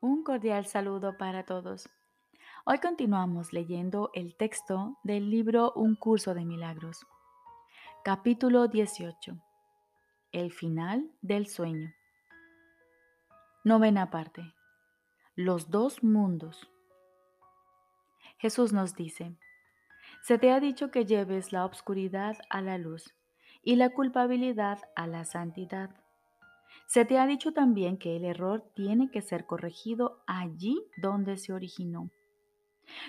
Un cordial saludo para todos. Hoy continuamos leyendo el texto del libro Un curso de milagros. Capítulo 18. El final del sueño. Novena parte. Los dos mundos. Jesús nos dice, se te ha dicho que lleves la obscuridad a la luz y la culpabilidad a la santidad. Se te ha dicho también que el error tiene que ser corregido allí donde se originó.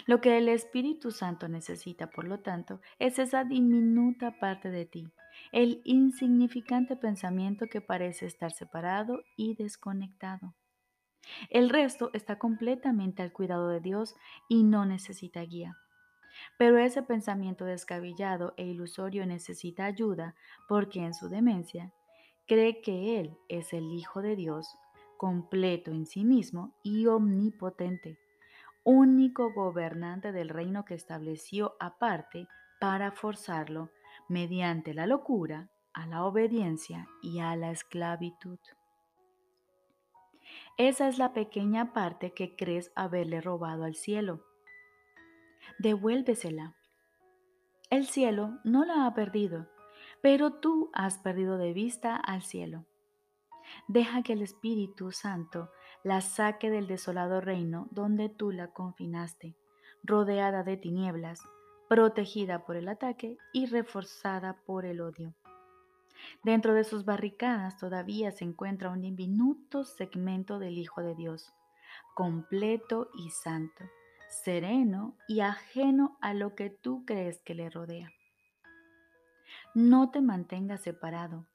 Lo que el Espíritu Santo necesita, por lo tanto, es esa diminuta parte de ti, el insignificante pensamiento que parece estar separado y desconectado. El resto está completamente al cuidado de Dios y no necesita guía. Pero ese pensamiento descabellado e ilusorio necesita ayuda porque en su demencia cree que Él es el Hijo de Dios, completo en sí mismo y omnipotente, único gobernante del reino que estableció aparte para forzarlo mediante la locura a la obediencia y a la esclavitud. Esa es la pequeña parte que crees haberle robado al cielo. Devuélvesela. El cielo no la ha perdido pero tú has perdido de vista al cielo. Deja que el Espíritu Santo la saque del desolado reino donde tú la confinaste, rodeada de tinieblas, protegida por el ataque y reforzada por el odio. Dentro de sus barricadas todavía se encuentra un diminuto segmento del Hijo de Dios, completo y santo, sereno y ajeno a lo que tú crees que le rodea. No te mantengas separado,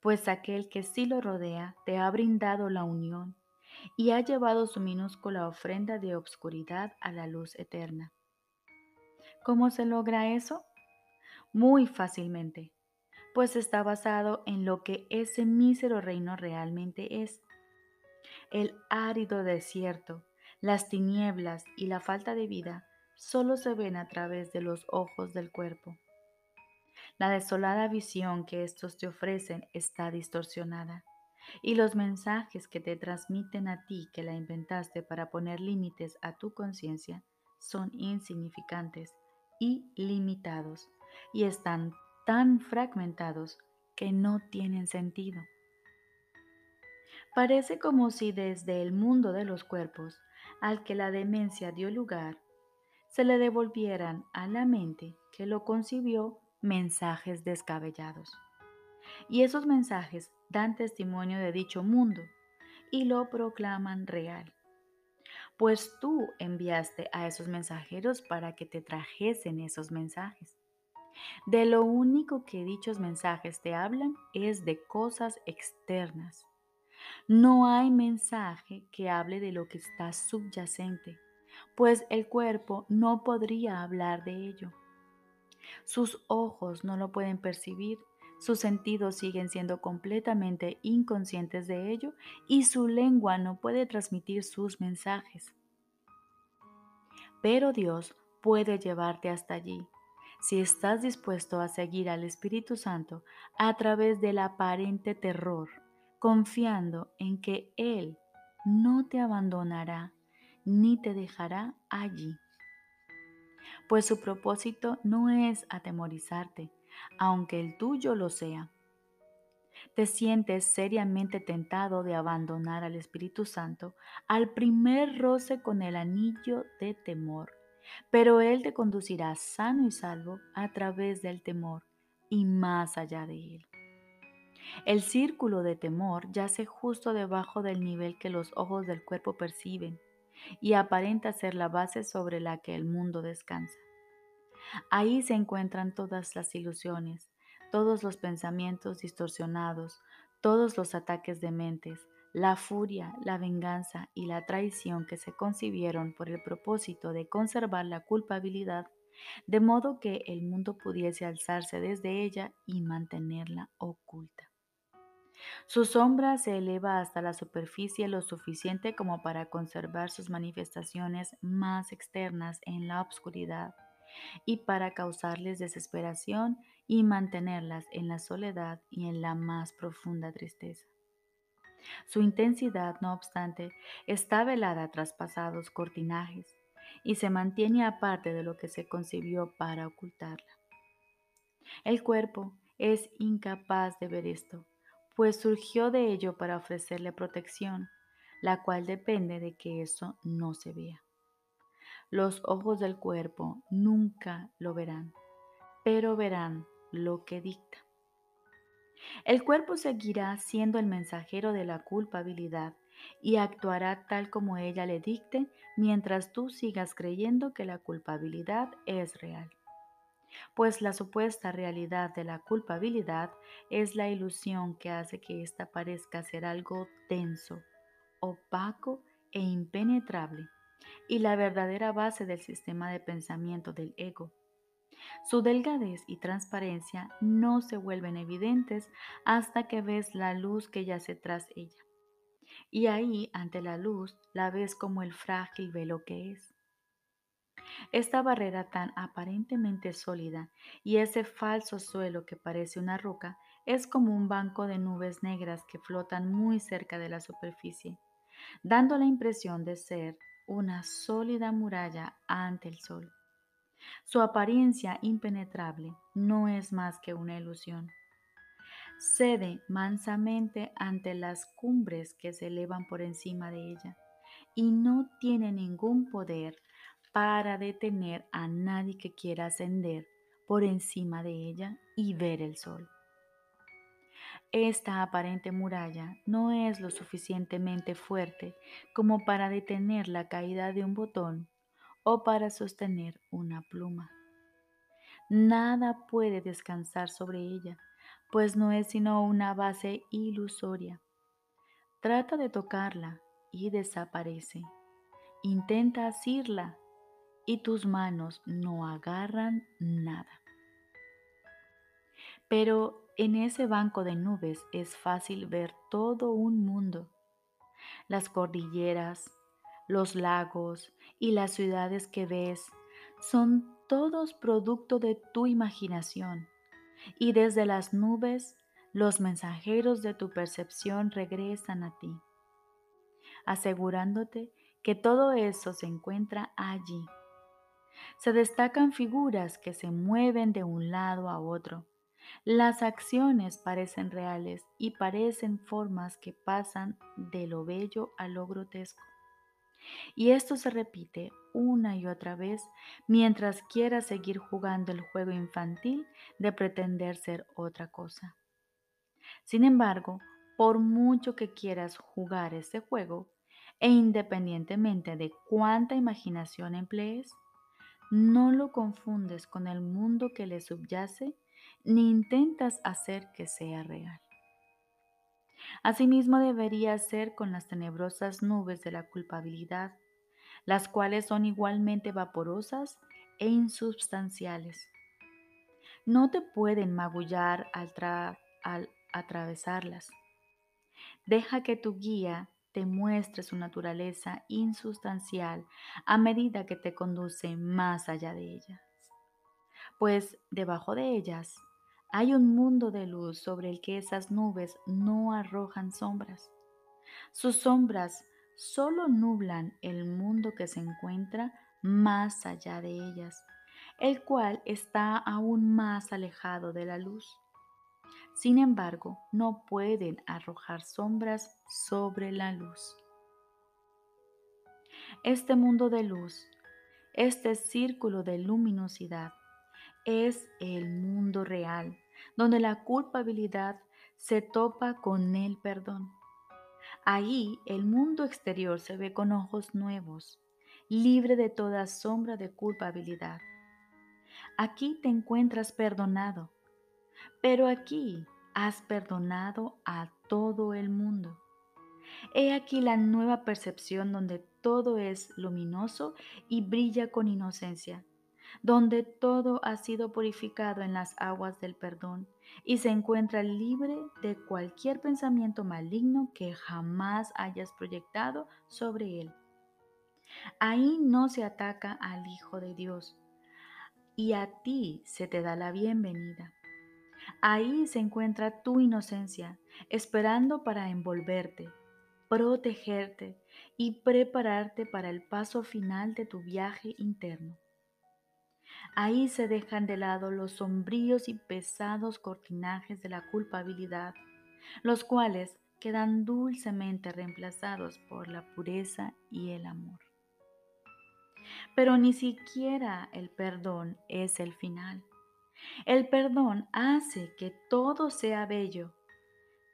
pues aquel que sí lo rodea te ha brindado la unión y ha llevado su minúscula ofrenda de obscuridad a la luz eterna. ¿Cómo se logra eso? Muy fácilmente, pues está basado en lo que ese mísero reino realmente es. El árido desierto, las tinieblas y la falta de vida solo se ven a través de los ojos del cuerpo. La desolada visión que estos te ofrecen está distorsionada y los mensajes que te transmiten a ti que la inventaste para poner límites a tu conciencia son insignificantes y limitados y están tan fragmentados que no tienen sentido. Parece como si desde el mundo de los cuerpos al que la demencia dio lugar, se le devolvieran a la mente que lo concibió mensajes descabellados. Y esos mensajes dan testimonio de dicho mundo y lo proclaman real. Pues tú enviaste a esos mensajeros para que te trajesen esos mensajes. De lo único que dichos mensajes te hablan es de cosas externas. No hay mensaje que hable de lo que está subyacente, pues el cuerpo no podría hablar de ello. Sus ojos no lo pueden percibir, sus sentidos siguen siendo completamente inconscientes de ello y su lengua no puede transmitir sus mensajes. Pero Dios puede llevarte hasta allí si estás dispuesto a seguir al Espíritu Santo a través del aparente terror, confiando en que Él no te abandonará ni te dejará allí pues su propósito no es atemorizarte, aunque el tuyo lo sea. Te sientes seriamente tentado de abandonar al Espíritu Santo al primer roce con el anillo de temor, pero Él te conducirá sano y salvo a través del temor y más allá de él. El círculo de temor yace justo debajo del nivel que los ojos del cuerpo perciben y aparenta ser la base sobre la que el mundo descansa. Ahí se encuentran todas las ilusiones, todos los pensamientos distorsionados, todos los ataques de mentes, la furia, la venganza y la traición que se concibieron por el propósito de conservar la culpabilidad, de modo que el mundo pudiese alzarse desde ella y mantenerla oculta. Su sombra se eleva hasta la superficie lo suficiente como para conservar sus manifestaciones más externas en la oscuridad y para causarles desesperación y mantenerlas en la soledad y en la más profunda tristeza. Su intensidad, no obstante, está velada tras pasados cortinajes y se mantiene aparte de lo que se concibió para ocultarla. El cuerpo es incapaz de ver esto, pues surgió de ello para ofrecerle protección, la cual depende de que eso no se vea. Los ojos del cuerpo nunca lo verán, pero verán lo que dicta. El cuerpo seguirá siendo el mensajero de la culpabilidad y actuará tal como ella le dicte mientras tú sigas creyendo que la culpabilidad es real. Pues la supuesta realidad de la culpabilidad es la ilusión que hace que ésta parezca ser algo denso, opaco e impenetrable, y la verdadera base del sistema de pensamiento del ego. Su delgadez y transparencia no se vuelven evidentes hasta que ves la luz que yace tras ella. Y ahí, ante la luz, la ves como el frágil velo que es. Esta barrera tan aparentemente sólida y ese falso suelo que parece una roca es como un banco de nubes negras que flotan muy cerca de la superficie, dando la impresión de ser una sólida muralla ante el sol. Su apariencia impenetrable no es más que una ilusión. Cede mansamente ante las cumbres que se elevan por encima de ella y no tiene ningún poder para detener a nadie que quiera ascender por encima de ella y ver el sol. Esta aparente muralla no es lo suficientemente fuerte como para detener la caída de un botón o para sostener una pluma. Nada puede descansar sobre ella, pues no es sino una base ilusoria. Trata de tocarla y desaparece. Intenta asirla y tus manos no agarran nada. Pero en ese banco de nubes es fácil ver todo un mundo. Las cordilleras, los lagos y las ciudades que ves son todos producto de tu imaginación. Y desde las nubes los mensajeros de tu percepción regresan a ti, asegurándote que todo eso se encuentra allí se destacan figuras que se mueven de un lado a otro. Las acciones parecen reales y parecen formas que pasan de lo bello a lo grotesco. Y esto se repite una y otra vez mientras quieras seguir jugando el juego infantil de pretender ser otra cosa. Sin embargo, por mucho que quieras jugar ese juego, e independientemente de cuánta imaginación emplees, no lo confundes con el mundo que le subyace ni intentas hacer que sea real. Asimismo debería ser con las tenebrosas nubes de la culpabilidad, las cuales son igualmente vaporosas e insubstanciales. No te pueden magullar al, al atravesarlas. Deja que tu guía te muestre su naturaleza insustancial a medida que te conduce más allá de ellas. Pues debajo de ellas hay un mundo de luz sobre el que esas nubes no arrojan sombras. Sus sombras solo nublan el mundo que se encuentra más allá de ellas, el cual está aún más alejado de la luz. Sin embargo, no pueden arrojar sombras sobre la luz. Este mundo de luz, este círculo de luminosidad, es el mundo real, donde la culpabilidad se topa con el perdón. Ahí el mundo exterior se ve con ojos nuevos, libre de toda sombra de culpabilidad. Aquí te encuentras perdonado, pero aquí has perdonado a todo el mundo. He aquí la nueva percepción donde todo es luminoso y brilla con inocencia, donde todo ha sido purificado en las aguas del perdón y se encuentra libre de cualquier pensamiento maligno que jamás hayas proyectado sobre él. Ahí no se ataca al Hijo de Dios y a ti se te da la bienvenida. Ahí se encuentra tu inocencia esperando para envolverte, protegerte y prepararte para el paso final de tu viaje interno. Ahí se dejan de lado los sombríos y pesados cortinajes de la culpabilidad, los cuales quedan dulcemente reemplazados por la pureza y el amor. Pero ni siquiera el perdón es el final. El perdón hace que todo sea bello,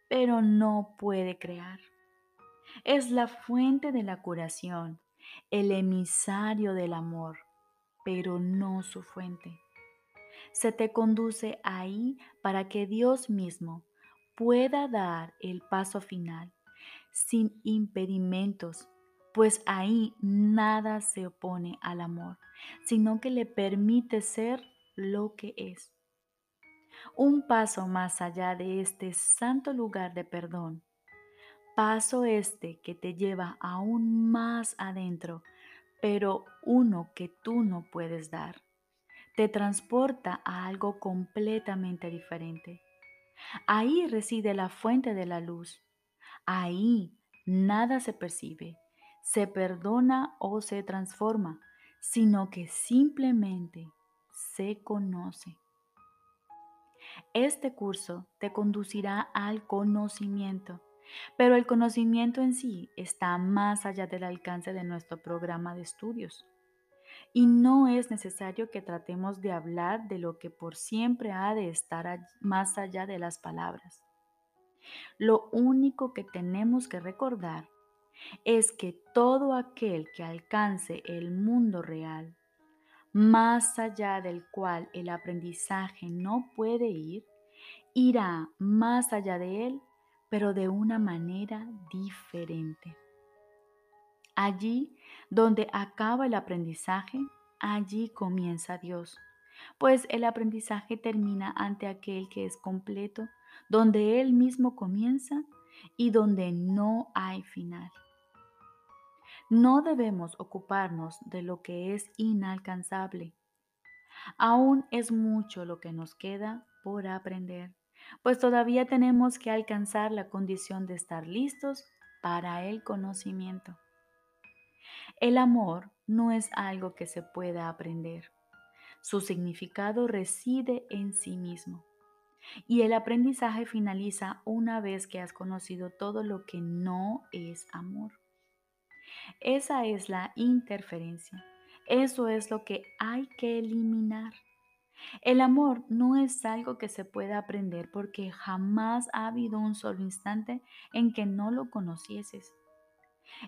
pero no puede crear. Es la fuente de la curación, el emisario del amor, pero no su fuente. Se te conduce ahí para que Dios mismo pueda dar el paso final sin impedimentos, pues ahí nada se opone al amor, sino que le permite ser lo que es. Un paso más allá de este santo lugar de perdón. Paso este que te lleva aún más adentro pero uno que tú no puedes dar. Te transporta a algo completamente diferente. Ahí reside la fuente de la luz. Ahí nada se percibe, se perdona o se transforma, sino que simplemente se conoce. Este curso te conducirá al conocimiento pero el conocimiento en sí está más allá del alcance de nuestro programa de estudios. Y no es necesario que tratemos de hablar de lo que por siempre ha de estar más allá de las palabras. Lo único que tenemos que recordar es que todo aquel que alcance el mundo real, más allá del cual el aprendizaje no puede ir, irá más allá de él pero de una manera diferente. Allí donde acaba el aprendizaje, allí comienza Dios, pues el aprendizaje termina ante aquel que es completo, donde Él mismo comienza y donde no hay final. No debemos ocuparnos de lo que es inalcanzable. Aún es mucho lo que nos queda por aprender pues todavía tenemos que alcanzar la condición de estar listos para el conocimiento. El amor no es algo que se pueda aprender. Su significado reside en sí mismo. Y el aprendizaje finaliza una vez que has conocido todo lo que no es amor. Esa es la interferencia. Eso es lo que hay que eliminar. El amor no es algo que se pueda aprender porque jamás ha habido un solo instante en que no lo conocieses.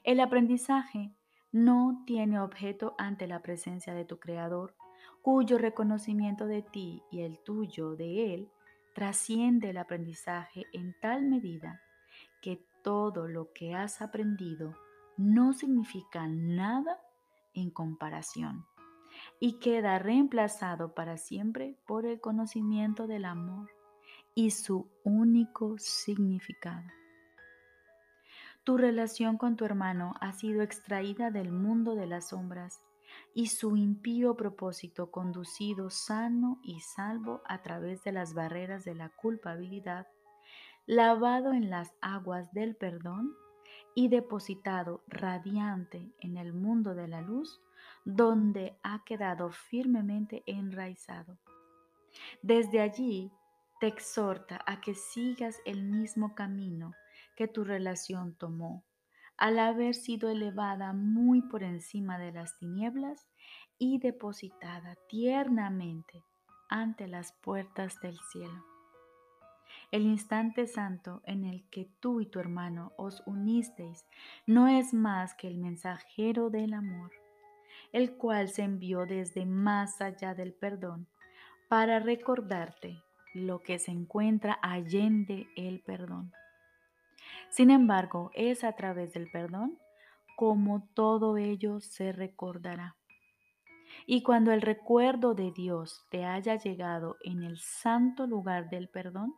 El aprendizaje no tiene objeto ante la presencia de tu Creador, cuyo reconocimiento de ti y el tuyo de Él trasciende el aprendizaje en tal medida que todo lo que has aprendido no significa nada en comparación y queda reemplazado para siempre por el conocimiento del amor y su único significado. Tu relación con tu hermano ha sido extraída del mundo de las sombras y su impío propósito conducido sano y salvo a través de las barreras de la culpabilidad, lavado en las aguas del perdón y depositado radiante en el mundo de la luz, donde ha quedado firmemente enraizado. Desde allí te exhorta a que sigas el mismo camino que tu relación tomó, al haber sido elevada muy por encima de las tinieblas y depositada tiernamente ante las puertas del cielo. El instante santo en el que tú y tu hermano os unisteis no es más que el mensajero del amor el cual se envió desde más allá del perdón para recordarte lo que se encuentra allende el perdón. Sin embargo, es a través del perdón como todo ello se recordará. Y cuando el recuerdo de Dios te haya llegado en el santo lugar del perdón,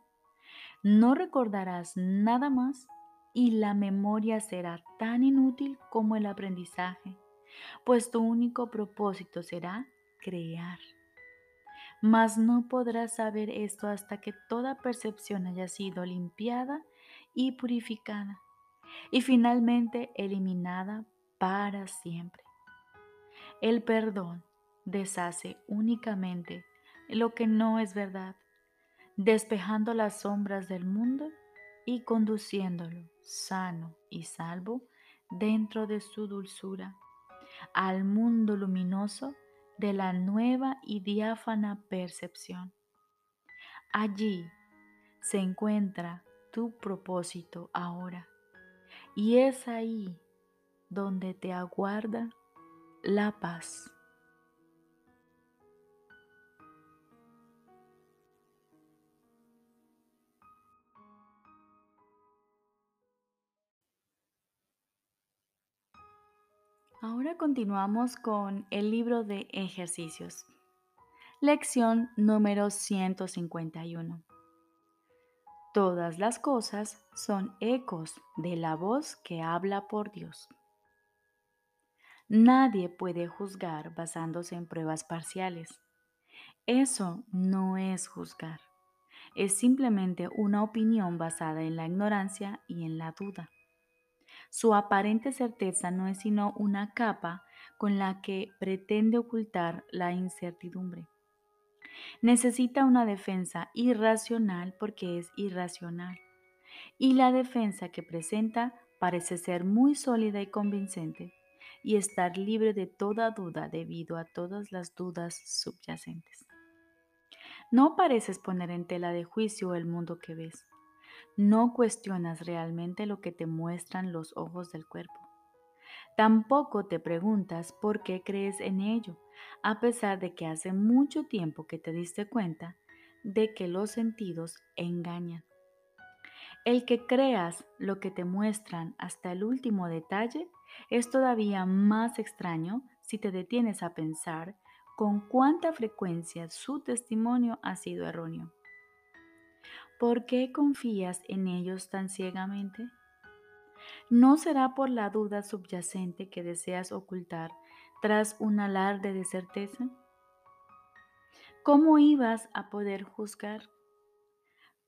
no recordarás nada más y la memoria será tan inútil como el aprendizaje pues tu único propósito será crear. Mas no podrás saber esto hasta que toda percepción haya sido limpiada y purificada, y finalmente eliminada para siempre. El perdón deshace únicamente lo que no es verdad, despejando las sombras del mundo y conduciéndolo sano y salvo dentro de su dulzura al mundo luminoso de la nueva y diáfana percepción. Allí se encuentra tu propósito ahora y es ahí donde te aguarda la paz. Ahora continuamos con el libro de ejercicios. Lección número 151. Todas las cosas son ecos de la voz que habla por Dios. Nadie puede juzgar basándose en pruebas parciales. Eso no es juzgar. Es simplemente una opinión basada en la ignorancia y en la duda. Su aparente certeza no es sino una capa con la que pretende ocultar la incertidumbre. Necesita una defensa irracional porque es irracional. Y la defensa que presenta parece ser muy sólida y convincente y estar libre de toda duda debido a todas las dudas subyacentes. No pareces poner en tela de juicio el mundo que ves no cuestionas realmente lo que te muestran los ojos del cuerpo. Tampoco te preguntas por qué crees en ello, a pesar de que hace mucho tiempo que te diste cuenta de que los sentidos engañan. El que creas lo que te muestran hasta el último detalle es todavía más extraño si te detienes a pensar con cuánta frecuencia su testimonio ha sido erróneo. ¿Por qué confías en ellos tan ciegamente? ¿No será por la duda subyacente que deseas ocultar tras un alarde de certeza? ¿Cómo ibas a poder juzgar?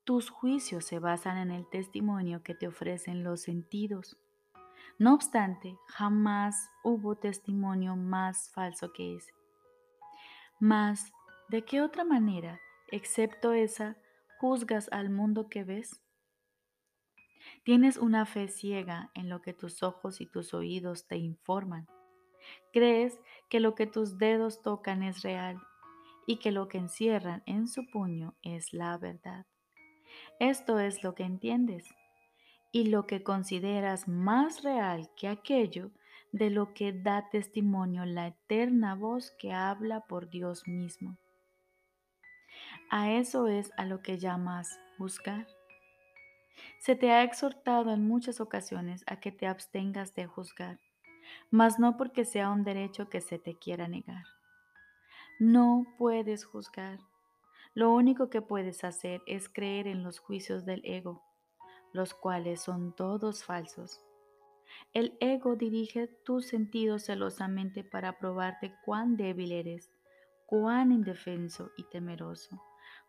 Tus juicios se basan en el testimonio que te ofrecen los sentidos. No obstante, jamás hubo testimonio más falso que ese. Mas, ¿de qué otra manera, excepto esa, juzgas al mundo que ves? Tienes una fe ciega en lo que tus ojos y tus oídos te informan. Crees que lo que tus dedos tocan es real y que lo que encierran en su puño es la verdad. Esto es lo que entiendes y lo que consideras más real que aquello de lo que da testimonio la eterna voz que habla por Dios mismo. A eso es a lo que llamas juzgar. Se te ha exhortado en muchas ocasiones a que te abstengas de juzgar, mas no porque sea un derecho que se te quiera negar. No puedes juzgar. Lo único que puedes hacer es creer en los juicios del ego, los cuales son todos falsos. El ego dirige tus sentidos celosamente para probarte cuán débil eres, cuán indefenso y temeroso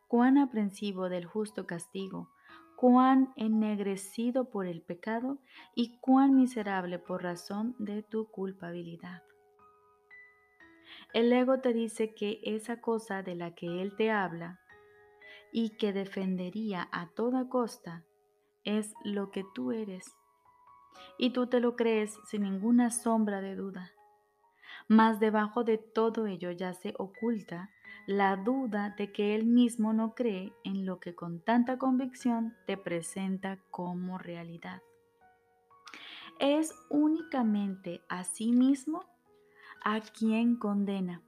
cuán aprensivo del justo castigo, cuán ennegrecido por el pecado y cuán miserable por razón de tu culpabilidad. El ego te dice que esa cosa de la que él te habla y que defendería a toda costa es lo que tú eres. Y tú te lo crees sin ninguna sombra de duda. Mas debajo de todo ello ya se oculta la duda de que él mismo no cree en lo que con tanta convicción te presenta como realidad. Es únicamente a sí mismo a quien condena.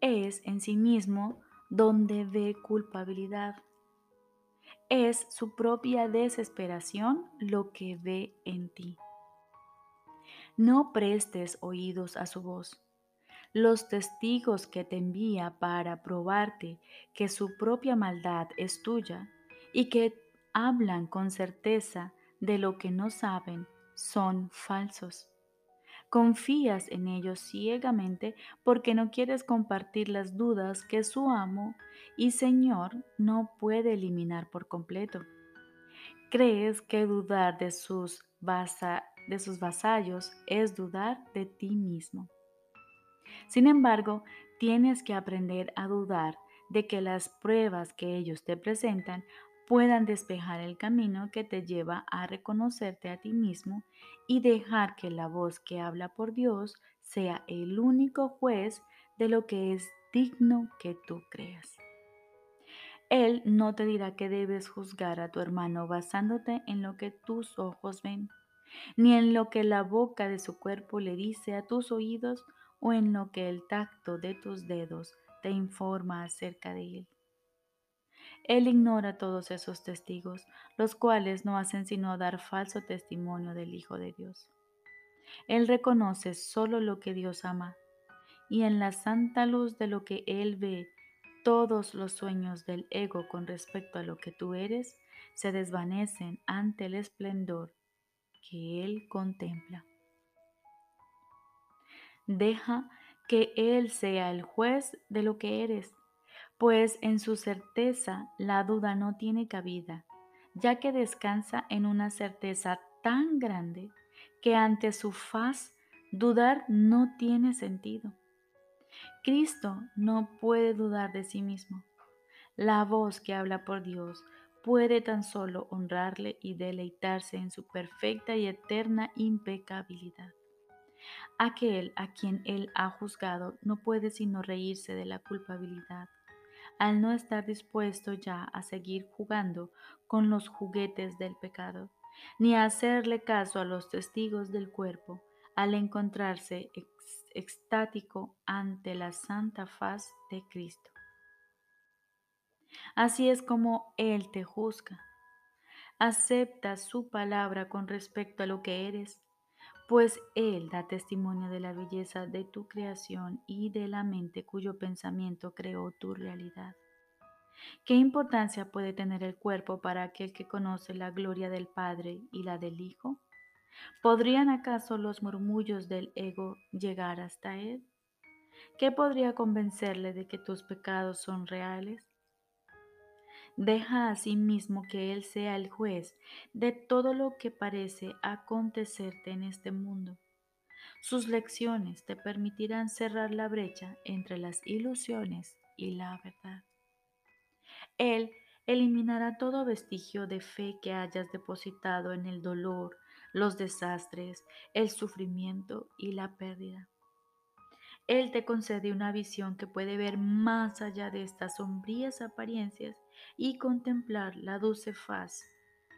Es en sí mismo donde ve culpabilidad. Es su propia desesperación lo que ve en ti. No prestes oídos a su voz los testigos que te envía para probarte que su propia maldad es tuya y que hablan con certeza de lo que no saben son falsos. Confías en ellos ciegamente porque no quieres compartir las dudas que su amo y Señor no puede eliminar por completo. Crees que dudar de sus, de sus vasallos es dudar de ti mismo. Sin embargo, tienes que aprender a dudar de que las pruebas que ellos te presentan puedan despejar el camino que te lleva a reconocerte a ti mismo y dejar que la voz que habla por Dios sea el único juez de lo que es digno que tú creas. Él no te dirá que debes juzgar a tu hermano basándote en lo que tus ojos ven, ni en lo que la boca de su cuerpo le dice a tus oídos o en lo que el tacto de tus dedos te informa acerca de él. Él ignora todos esos testigos, los cuales no hacen sino dar falso testimonio del Hijo de Dios. Él reconoce solo lo que Dios ama, y en la santa luz de lo que Él ve, todos los sueños del ego con respecto a lo que tú eres se desvanecen ante el esplendor que Él contempla. Deja que Él sea el juez de lo que eres, pues en su certeza la duda no tiene cabida, ya que descansa en una certeza tan grande que ante su faz dudar no tiene sentido. Cristo no puede dudar de sí mismo. La voz que habla por Dios puede tan solo honrarle y deleitarse en su perfecta y eterna impecabilidad. Aquel a quien él ha juzgado no puede sino reírse de la culpabilidad, al no estar dispuesto ya a seguir jugando con los juguetes del pecado, ni a hacerle caso a los testigos del cuerpo, al encontrarse extático ante la santa faz de Cristo. Así es como Él te juzga. Acepta su palabra con respecto a lo que eres pues Él da testimonio de la belleza de tu creación y de la mente cuyo pensamiento creó tu realidad. ¿Qué importancia puede tener el cuerpo para aquel que conoce la gloria del Padre y la del Hijo? ¿Podrían acaso los murmullos del ego llegar hasta Él? ¿Qué podría convencerle de que tus pecados son reales? Deja a sí que Él sea el juez de todo lo que parece acontecerte en este mundo. Sus lecciones te permitirán cerrar la brecha entre las ilusiones y la verdad. Él eliminará todo vestigio de fe que hayas depositado en el dolor, los desastres, el sufrimiento y la pérdida. Él te concede una visión que puede ver más allá de estas sombrías apariencias y contemplar la dulce faz,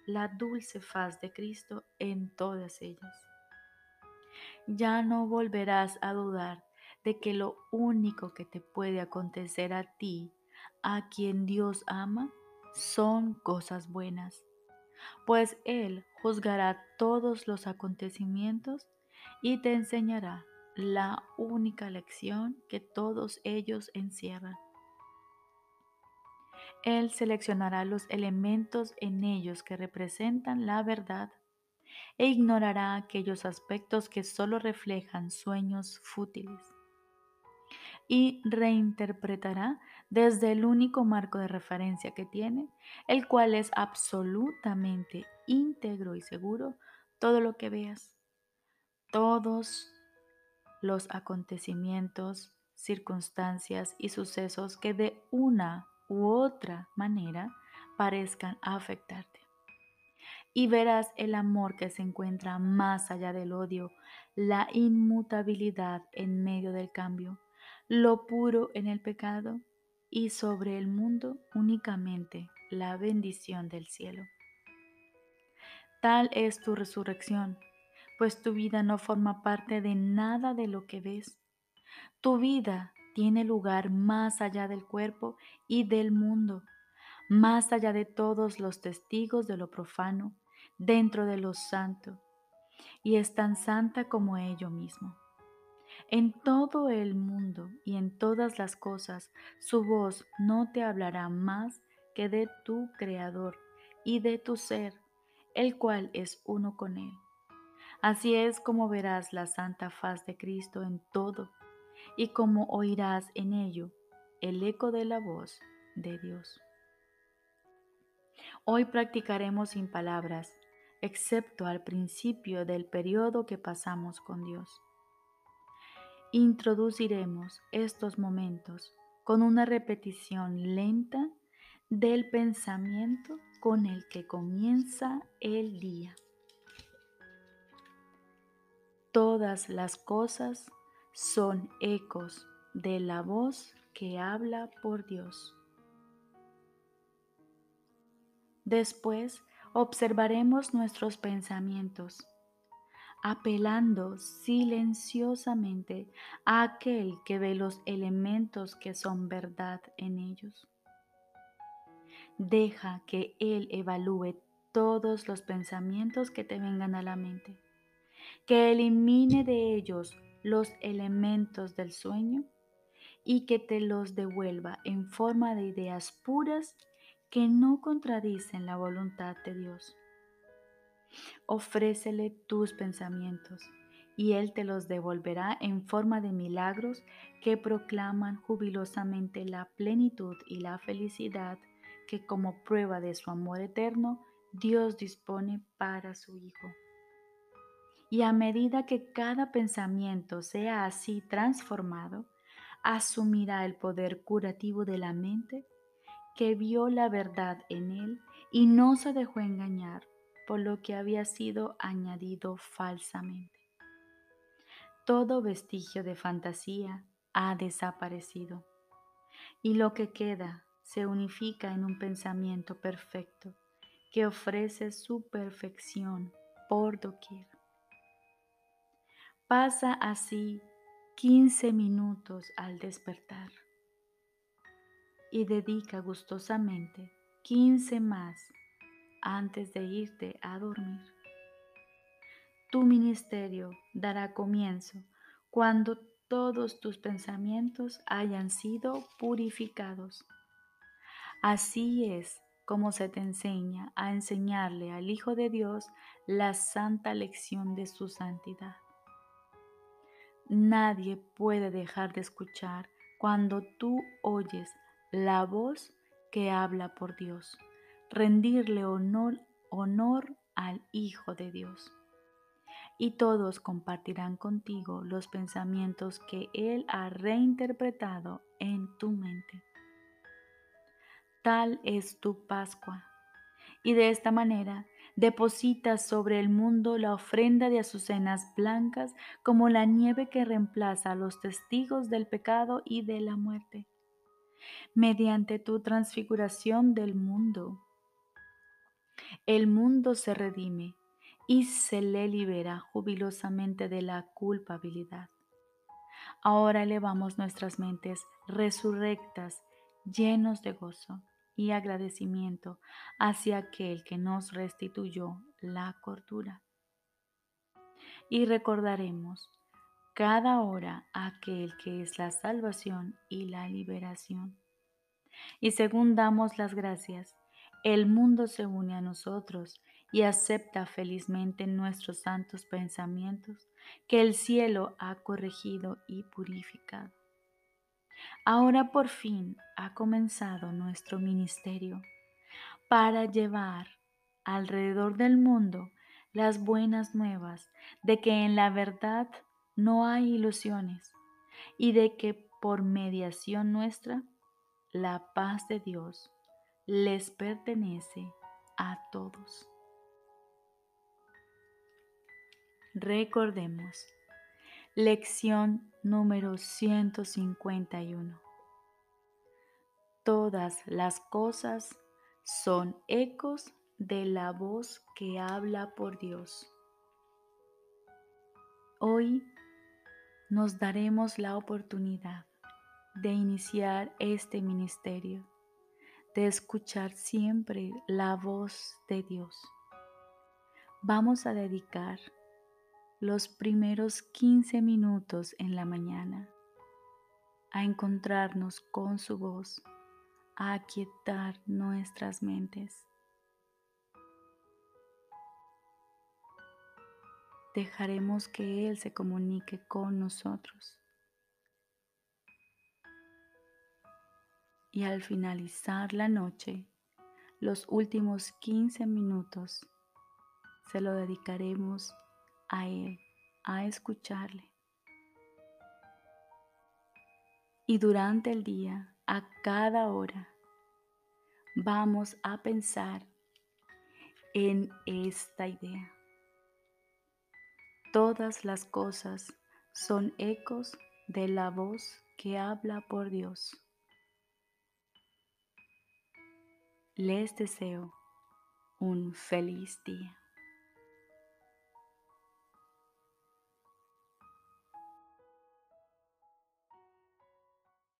la dulce faz de Cristo en todas ellas. Ya no volverás a dudar de que lo único que te puede acontecer a ti, a quien Dios ama, son cosas buenas, pues Él juzgará todos los acontecimientos y te enseñará la única lección que todos ellos encierran. Él seleccionará los elementos en ellos que representan la verdad e ignorará aquellos aspectos que solo reflejan sueños fútiles. Y reinterpretará desde el único marco de referencia que tiene, el cual es absolutamente íntegro y seguro, todo lo que veas. Todos los acontecimientos, circunstancias y sucesos que de una u otra manera parezcan afectarte. Y verás el amor que se encuentra más allá del odio, la inmutabilidad en medio del cambio, lo puro en el pecado y sobre el mundo únicamente la bendición del cielo. Tal es tu resurrección pues tu vida no forma parte de nada de lo que ves. Tu vida tiene lugar más allá del cuerpo y del mundo, más allá de todos los testigos de lo profano, dentro de lo santo, y es tan santa como ello mismo. En todo el mundo y en todas las cosas, su voz no te hablará más que de tu Creador y de tu ser, el cual es uno con Él. Así es como verás la santa faz de Cristo en todo y como oirás en ello el eco de la voz de Dios. Hoy practicaremos sin palabras, excepto al principio del periodo que pasamos con Dios. Introduciremos estos momentos con una repetición lenta del pensamiento con el que comienza el día. Todas las cosas son ecos de la voz que habla por Dios. Después observaremos nuestros pensamientos, apelando silenciosamente a aquel que ve los elementos que son verdad en ellos. Deja que Él evalúe todos los pensamientos que te vengan a la mente que elimine de ellos los elementos del sueño y que te los devuelva en forma de ideas puras que no contradicen la voluntad de Dios. Ofrécele tus pensamientos y Él te los devolverá en forma de milagros que proclaman jubilosamente la plenitud y la felicidad que como prueba de su amor eterno Dios dispone para su Hijo. Y a medida que cada pensamiento sea así transformado, asumirá el poder curativo de la mente que vio la verdad en él y no se dejó engañar por lo que había sido añadido falsamente. Todo vestigio de fantasía ha desaparecido y lo que queda se unifica en un pensamiento perfecto que ofrece su perfección por doquier. Pasa así 15 minutos al despertar y dedica gustosamente 15 más antes de irte a dormir. Tu ministerio dará comienzo cuando todos tus pensamientos hayan sido purificados. Así es como se te enseña a enseñarle al Hijo de Dios la santa lección de su santidad. Nadie puede dejar de escuchar cuando tú oyes la voz que habla por Dios. Rendirle honor, honor al Hijo de Dios. Y todos compartirán contigo los pensamientos que Él ha reinterpretado en tu mente. Tal es tu Pascua. Y de esta manera deposita sobre el mundo la ofrenda de azucenas blancas como la nieve que reemplaza a los testigos del pecado y de la muerte. Mediante tu transfiguración del mundo, el mundo se redime y se le libera jubilosamente de la culpabilidad. Ahora elevamos nuestras mentes resurrectas, llenos de gozo y agradecimiento hacia aquel que nos restituyó la cordura. Y recordaremos cada hora aquel que es la salvación y la liberación. Y según damos las gracias, el mundo se une a nosotros y acepta felizmente nuestros santos pensamientos que el cielo ha corregido y purificado. Ahora por fin ha comenzado nuestro ministerio para llevar alrededor del mundo las buenas nuevas de que en la verdad no hay ilusiones y de que por mediación nuestra la paz de Dios les pertenece a todos. Recordemos, lección número 151. Todas las cosas son ecos de la voz que habla por Dios. Hoy nos daremos la oportunidad de iniciar este ministerio, de escuchar siempre la voz de Dios. Vamos a dedicar los primeros 15 minutos en la mañana, a encontrarnos con su voz, a aquietar nuestras mentes. Dejaremos que Él se comunique con nosotros. Y al finalizar la noche, los últimos 15 minutos se lo dedicaremos a Él, a escucharle. Y durante el día, a cada hora, vamos a pensar en esta idea. Todas las cosas son ecos de la voz que habla por Dios. Les deseo un feliz día.